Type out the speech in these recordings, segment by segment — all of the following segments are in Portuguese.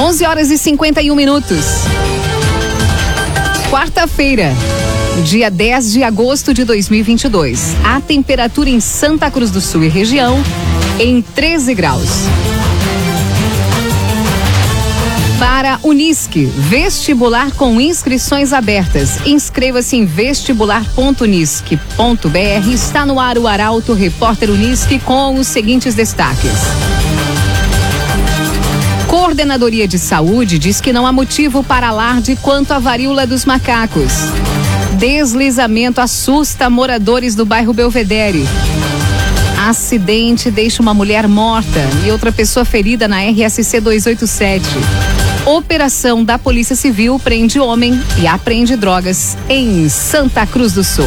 11 horas e 51 minutos. Quarta-feira, dia 10 de agosto de 2022. A temperatura em Santa Cruz do Sul e região em 13 graus. Para Unisque, vestibular com inscrições abertas. Inscreva-se em vestibular.unisque.br. Está no ar o Arauto Repórter Unisque com os seguintes destaques. Coordenadoria de Saúde diz que não há motivo para alarde quanto à varíola dos macacos. Deslizamento assusta moradores do bairro Belvedere. Acidente deixa uma mulher morta e outra pessoa ferida na RSC 287. Operação da Polícia Civil prende homem e apreende drogas em Santa Cruz do Sul.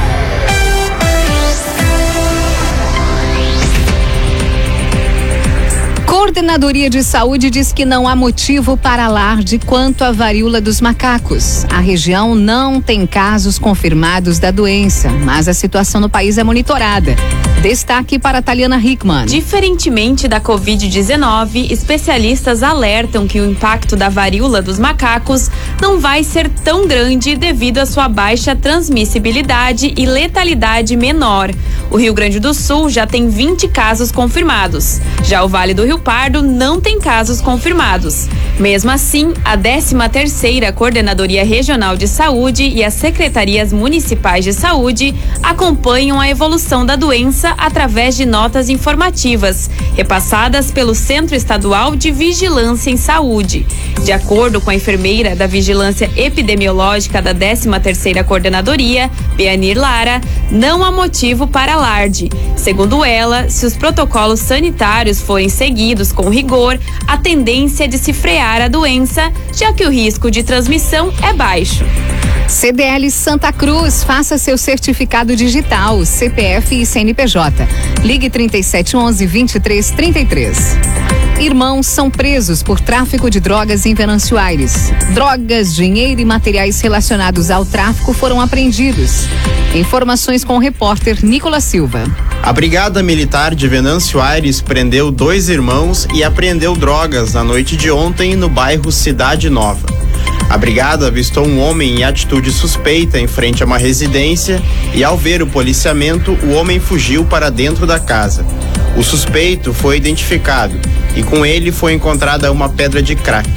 Coordenadoria de Saúde diz que não há motivo para alarde quanto à varíola dos macacos. A região não tem casos confirmados da doença, mas a situação no país é monitorada. Destaque para Taliana Hickman. Diferentemente da Covid-19, especialistas alertam que o impacto da varíola dos macacos não vai ser tão grande devido à sua baixa transmissibilidade e letalidade menor. O Rio Grande do Sul já tem 20 casos confirmados. Já o Vale do Rio Pardo não tem casos confirmados. Mesmo assim, a 13ª Coordenadoria Regional de Saúde e as secretarias municipais de saúde acompanham a evolução da doença através de notas informativas, repassadas pelo Centro Estadual de Vigilância em Saúde. De acordo com a enfermeira da Vigilância Epidemiológica da 13ª Coordenadoria, Beanir Lara, não há motivo para alarde. Segundo ela, se os protocolos sanitários forem seguidos com rigor, a tendência é de se frear a doença, já que o risco de transmissão é baixo. CDL Santa Cruz, faça seu certificado digital, CPF e CNPJ. Ligue 3711 2333. Irmãos são presos por tráfico de drogas em Venâncio Aires. Drogas, dinheiro e materiais relacionados ao tráfico foram apreendidos. Informações com o repórter Nicolas Silva. A Brigada Militar de Venâncio Aires prendeu dois irmãos e apreendeu drogas na noite de ontem no bairro Cidade Nova. A brigada avistou um homem em atitude suspeita em frente a uma residência e, ao ver o policiamento, o homem fugiu para dentro da casa. O suspeito foi identificado e com ele foi encontrada uma pedra de crack.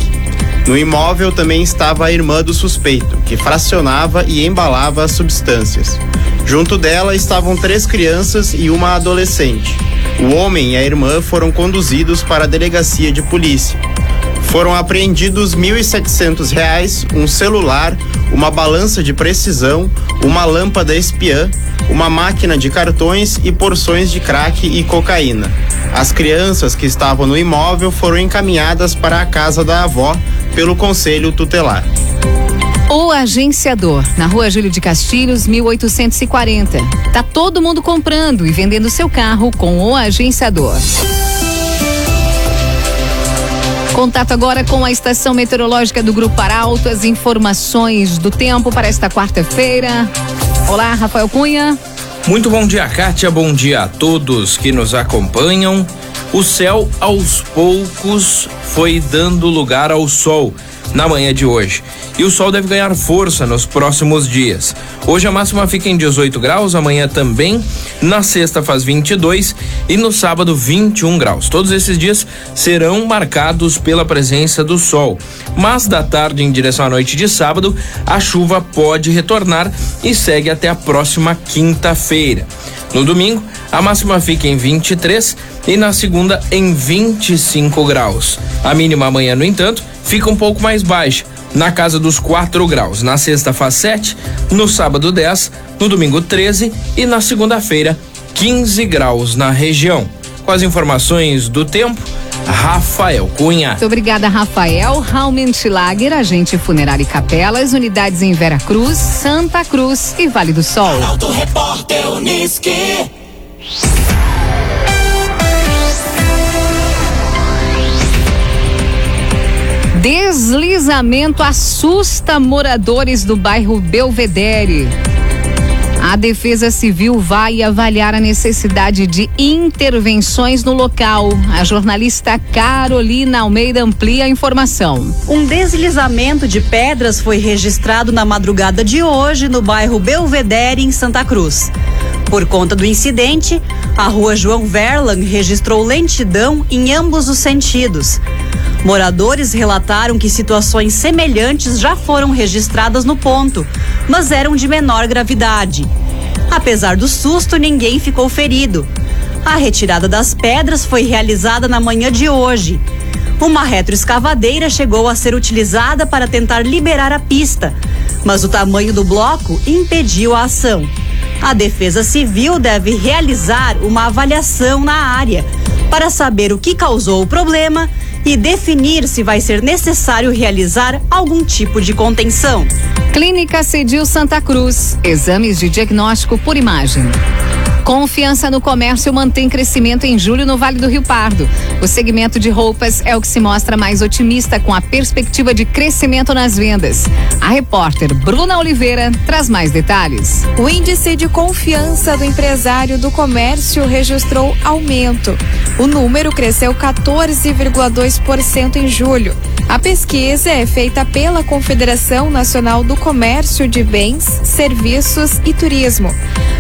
No imóvel também estava a irmã do suspeito, que fracionava e embalava as substâncias. Junto dela estavam três crianças e uma adolescente. O homem e a irmã foram conduzidos para a delegacia de polícia. Foram apreendidos R$ 1.700, um celular, uma balança de precisão, uma lâmpada espiã, uma máquina de cartões e porções de crack e cocaína. As crianças que estavam no imóvel foram encaminhadas para a casa da avó pelo conselho tutelar. O Agenciador, na rua Júlio de Castilhos, 1840. Tá todo mundo comprando e vendendo seu carro com o Agenciador. Contato agora com a estação meteorológica do Grupo Arauto, as informações do tempo para esta quarta-feira. Olá, Rafael Cunha. Muito bom dia, Kátia. Bom dia a todos que nos acompanham. O céu, aos poucos, foi dando lugar ao sol na manhã de hoje. E o sol deve ganhar força nos próximos dias. Hoje a máxima fica em 18 graus, amanhã também. Na sexta faz 22 e no sábado 21 graus. Todos esses dias serão marcados pela presença do sol. Mas da tarde em direção à noite de sábado, a chuva pode retornar e segue até a próxima quinta-feira. No domingo, a máxima fica em 23 e na segunda em 25 graus. A mínima amanhã, no entanto, fica um pouco mais baixa, na casa dos 4 graus. Na sexta faz 7, no sábado 10, no domingo 13 e na segunda-feira 15 graus na região. Com as informações do tempo, Rafael Cunha. Muito obrigada, Rafael. Raumentlager, agente funerário e capelas, unidades em Vera Cruz, Santa Cruz e Vale do Sol. Arauto Repórter Uniski. Deslizamento assusta moradores do bairro Belvedere. A Defesa Civil vai avaliar a necessidade de intervenções no local. A jornalista Carolina Almeida amplia a informação. Um deslizamento de pedras foi registrado na madrugada de hoje no bairro Belvedere, em Santa Cruz. Por conta do incidente, a rua João Verlan registrou lentidão em ambos os sentidos. Moradores relataram que situações semelhantes já foram registradas no ponto, mas eram de menor gravidade. Apesar do susto, ninguém ficou ferido. A retirada das pedras foi realizada na manhã de hoje. Uma retroescavadeira chegou a ser utilizada para tentar liberar a pista, mas o tamanho do bloco impediu a ação. A Defesa Civil deve realizar uma avaliação na área para saber o que causou o problema e definir se vai ser necessário realizar algum tipo de contenção. Clínica Cedil Santa Cruz. Exames de diagnóstico por imagem. Confiança no comércio mantém crescimento em julho no Vale do Rio Pardo. O segmento de roupas é o que se mostra mais otimista com a perspectiva de crescimento nas vendas. A repórter Bruna Oliveira traz mais detalhes. O índice de confiança do empresário do comércio registrou aumento. O número cresceu 14,2% em julho. A pesquisa é feita pela Confederação Nacional do Comércio de Bens, Serviços e Turismo.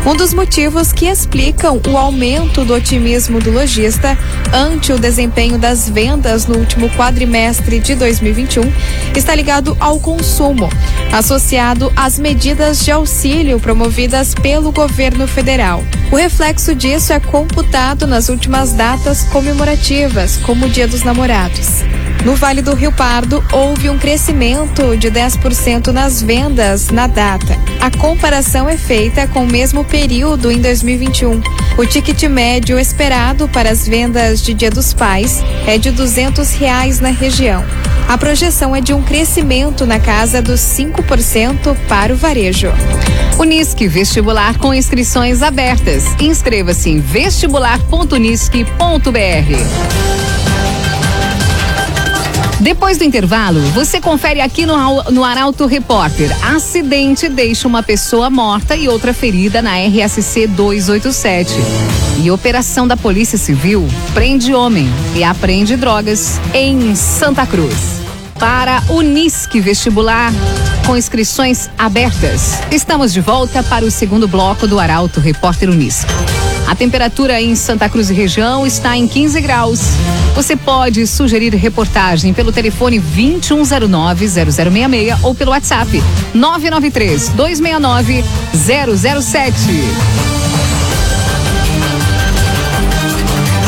Um dos motivos que explicam o aumento do otimismo do lojista ante o desempenho das vendas no último quadrimestre de 2021 está ligado ao consumo, associado às medidas de auxílio promovidas pelo governo federal. O reflexo disso é computado nas últimas datas comemorativas, como o Dia dos Namorados. No Vale do Rio Pardo, houve um crescimento de 10% nas vendas na data. A comparação é feita com o mesmo período em 2021. O ticket médio esperado para as vendas de Dia dos Pais é de 200 reais na região. A projeção é de um crescimento na casa dos 5% para o varejo. Unisque Vestibular com inscrições abertas. Inscreva-se em vestibular.unisque.br. Depois do intervalo, você confere aqui no, no Arauto Repórter. Acidente deixa uma pessoa morta e outra ferida na RSC 287. E operação da Polícia Civil prende homem e apreende drogas em Santa Cruz. Para Unisque Vestibular, com inscrições abertas. Estamos de volta para o segundo bloco do Arauto Repórter Unisque. A temperatura em Santa Cruz e região está em 15 graus. Você pode sugerir reportagem pelo telefone 2109-0066 ou pelo WhatsApp 993-269-007.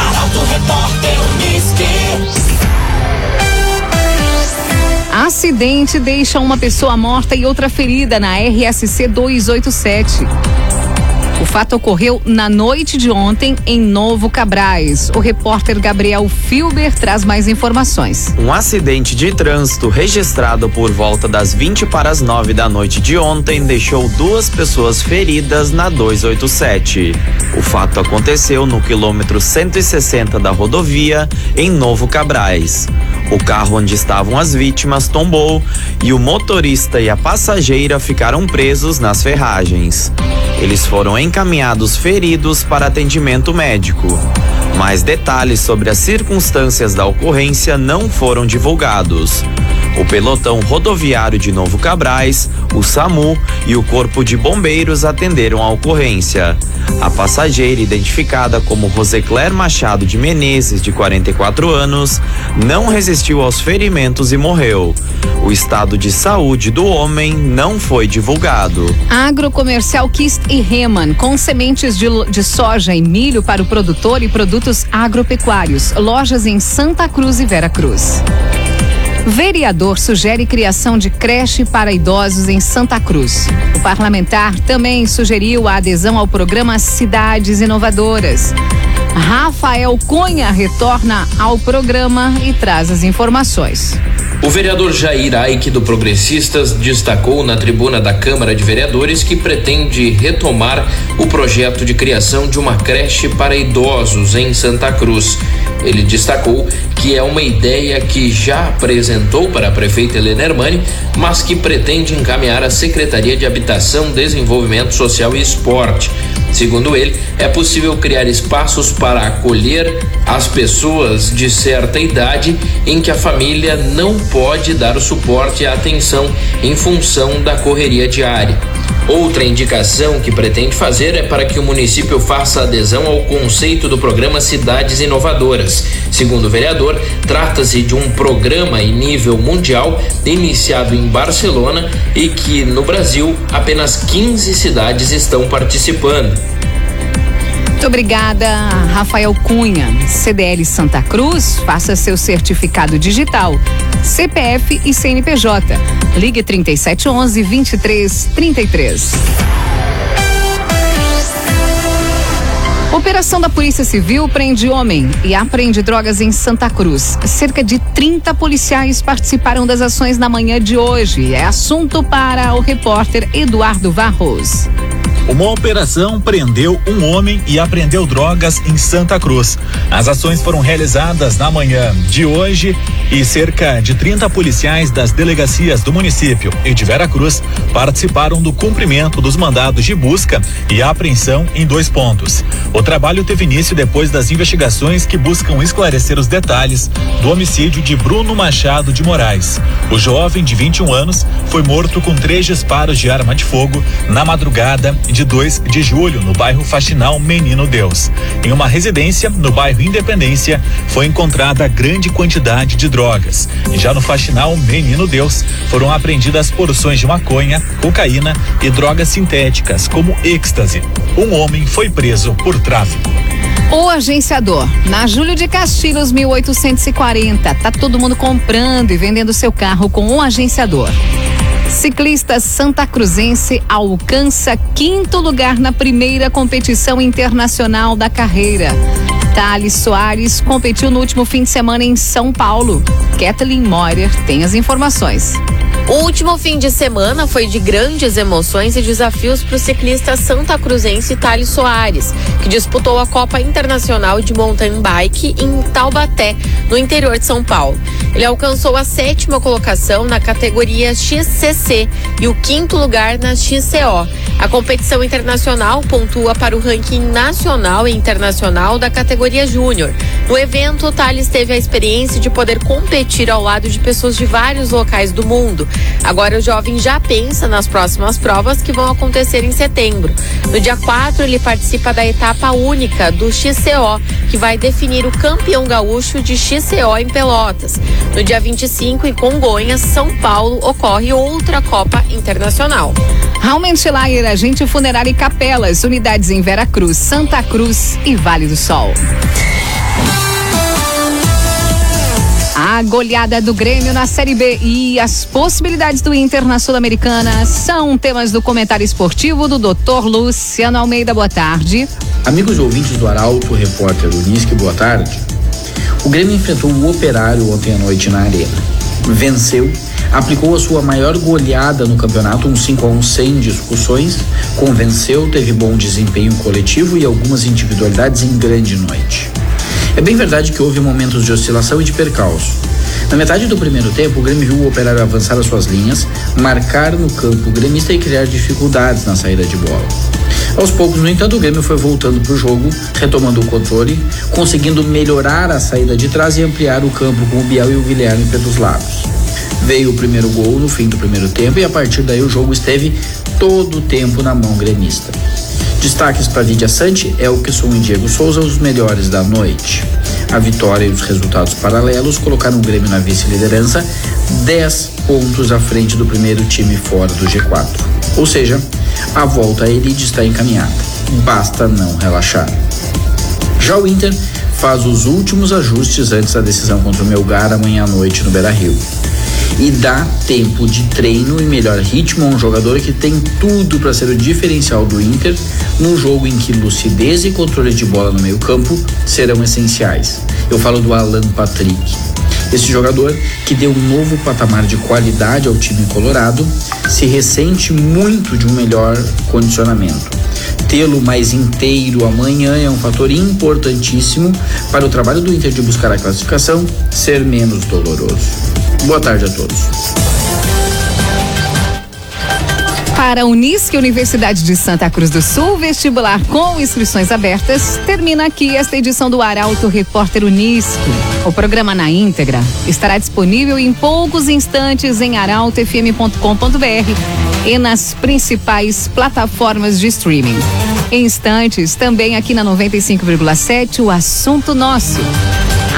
Arauto Repórter Uniski. Acidente deixa uma pessoa morta e outra ferida na RSC 287. O fato ocorreu na noite de ontem em Novo Cabrais. O repórter Gabriel Filber traz mais informações. Um acidente de trânsito registrado por volta das 20 para as 9 da noite de ontem deixou duas pessoas feridas na 287. O fato aconteceu no quilômetro 160 da rodovia, em Novo Cabrais. O carro onde estavam as vítimas tombou e o motorista e a passageira ficaram presos nas ferragens. Eles foram encaminhados feridos para atendimento médico. Mais detalhes sobre as circunstâncias da ocorrência não foram divulgados. O pelotão rodoviário de Novo Cabrais, o SAMU e o Corpo de Bombeiros atenderam a ocorrência. A passageira, identificada como Rosecler Machado de Menezes, de 44 anos, não resistiu aos ferimentos e morreu. O estado de saúde do homem não foi divulgado. Agrocomercial Kist e Reman, com sementes de, de soja e milho para o produtor e produtos agropecuários. Lojas em Santa Cruz e Vera Cruz. Vereador sugere criação de creche para idosos em Santa Cruz. O parlamentar também sugeriu a adesão ao programa Cidades Inovadoras. Rafael Cunha retorna ao programa e traz as informações. O vereador Jair Aike do Progressistas destacou na tribuna da Câmara de Vereadores que pretende retomar o projeto de criação de uma creche para idosos em Santa Cruz. Ele destacou que é uma ideia que já apresentou para a prefeita Helena Hermani, mas que pretende encaminhar à Secretaria de Habitação, Desenvolvimento Social e Esporte. Segundo ele, é possível criar espaços para acolher as pessoas de certa idade em que a família não pode dar o suporte e a atenção em função da correria diária. Outra indicação que pretende fazer é para que o município faça adesão ao conceito do programa Cidades Inovadoras. Segundo o vereador, trata-se de um programa em nível mundial iniciado em Barcelona e que no Brasil apenas 15 cidades estão participando. Muito obrigada, Rafael Cunha. CDL Santa Cruz, faça seu certificado digital. CPF e CNPJ. Ligue 3711 2333. Operação da Polícia Civil prende homem e apreende drogas em Santa Cruz. Cerca de 30 policiais participaram das ações na manhã de hoje. É assunto para o repórter Eduardo Varros. Uma operação prendeu um homem e apreendeu drogas em Santa Cruz. As ações foram realizadas na manhã de hoje e cerca de 30 policiais das delegacias do município e de Vera Cruz participaram do cumprimento dos mandados de busca e apreensão em dois pontos. O trabalho teve início depois das investigações que buscam esclarecer os detalhes do homicídio de Bruno Machado de Moraes. O jovem de 21 anos foi morto com três disparos de arma de fogo na madrugada de 2 de julho, no bairro Faxinal Menino Deus. Em uma residência no bairro Independência, foi encontrada grande quantidade de drogas. E já no Faxinal Menino Deus, foram apreendidas porções de maconha, cocaína e drogas sintéticas, como êxtase. Um homem foi preso por tráfico. O agenciador, na Júlio de Castilhos 1840, tá todo mundo comprando e vendendo seu carro com um agenciador. Ciclista Santa Cruzense alcança quinto lugar na primeira competição internacional da carreira. Thales Soares competiu no último fim de semana em São Paulo. Kathleen Moyer tem as informações. O último fim de semana foi de grandes emoções e desafios para o ciclista santa cruzense Thales Soares, que disputou a Copa Internacional de Mountain Bike em Taubaté, no interior de São Paulo. Ele alcançou a sétima colocação na categoria XCC e o quinto lugar na XCO. A competição internacional pontua para o ranking nacional e internacional da categoria Júnior. No evento, Thales teve a experiência de poder competir ao lado de pessoas de vários locais do mundo. Agora o jovem já pensa nas próximas provas que vão acontecer em setembro. No dia 4, ele participa da etapa única do XCO, que vai definir o campeão gaúcho de XCO em Pelotas. No dia 25, em Congonhas, São Paulo, ocorre outra Copa Internacional. Raumenschlager, agente funerário e capelas, unidades em Vera Cruz, Santa Cruz e Vale do Sol. A goleada do Grêmio na Série B e as possibilidades do Inter na Sul-Americana são temas do comentário esportivo do Dr. Luciano Almeida. Boa tarde. Amigos ouvintes do Arauto, repórter Unisque, boa tarde. O Grêmio enfrentou o Operário ontem à noite na Arena. Venceu, aplicou a sua maior goleada no campeonato, um 5 a 1 sem discussões, convenceu, teve bom desempenho coletivo e algumas individualidades em grande noite. É bem verdade que houve momentos de oscilação e de percalço. Na metade do primeiro tempo, o Grêmio viu o operário avançar as suas linhas, marcar no campo gremista e criar dificuldades na saída de bola. Aos poucos, no entanto, o Grêmio foi voltando para o jogo, retomando o controle, conseguindo melhorar a saída de trás e ampliar o campo com o Biel e o Guilherme pelos lados. Veio o primeiro gol no fim do primeiro tempo e a partir daí o jogo esteve todo o tempo na mão gremista. Destaques para Lídia Sante, Elkeson e Diego Souza, os melhores da noite. A vitória e os resultados paralelos colocaram o Grêmio na vice-liderança, 10 pontos à frente do primeiro time fora do G4. Ou seja, a volta à elite está encaminhada. Basta não relaxar. Já o Inter faz os últimos ajustes antes da decisão contra o Melgar amanhã à noite no Beira-Rio. E dá tempo de treino e melhor ritmo a um jogador que tem tudo para ser o diferencial do Inter num jogo em que lucidez e controle de bola no meio-campo serão essenciais. Eu falo do Alan Patrick. Esse jogador, que deu um novo patamar de qualidade ao time colorado, se ressente muito de um melhor condicionamento. Tê-lo mais inteiro amanhã é um fator importantíssimo para o trabalho do Inter de buscar a classificação ser menos doloroso. Boa tarde a todos. Para a Unisque, Universidade de Santa Cruz do Sul, vestibular com inscrições abertas, termina aqui esta edição do Arauto Repórter Unisque. O programa na íntegra estará disponível em poucos instantes em arautofm.com.br e nas principais plataformas de streaming. Em instantes, também aqui na 95,7, o assunto nosso.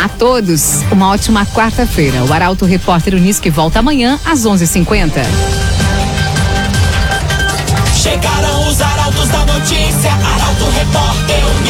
A todos, uma ótima quarta-feira. O Arauto Repórter Unisque volta amanhã às 11:50. Chegaram os arautos da notícia, Arauto Repórter Unisque.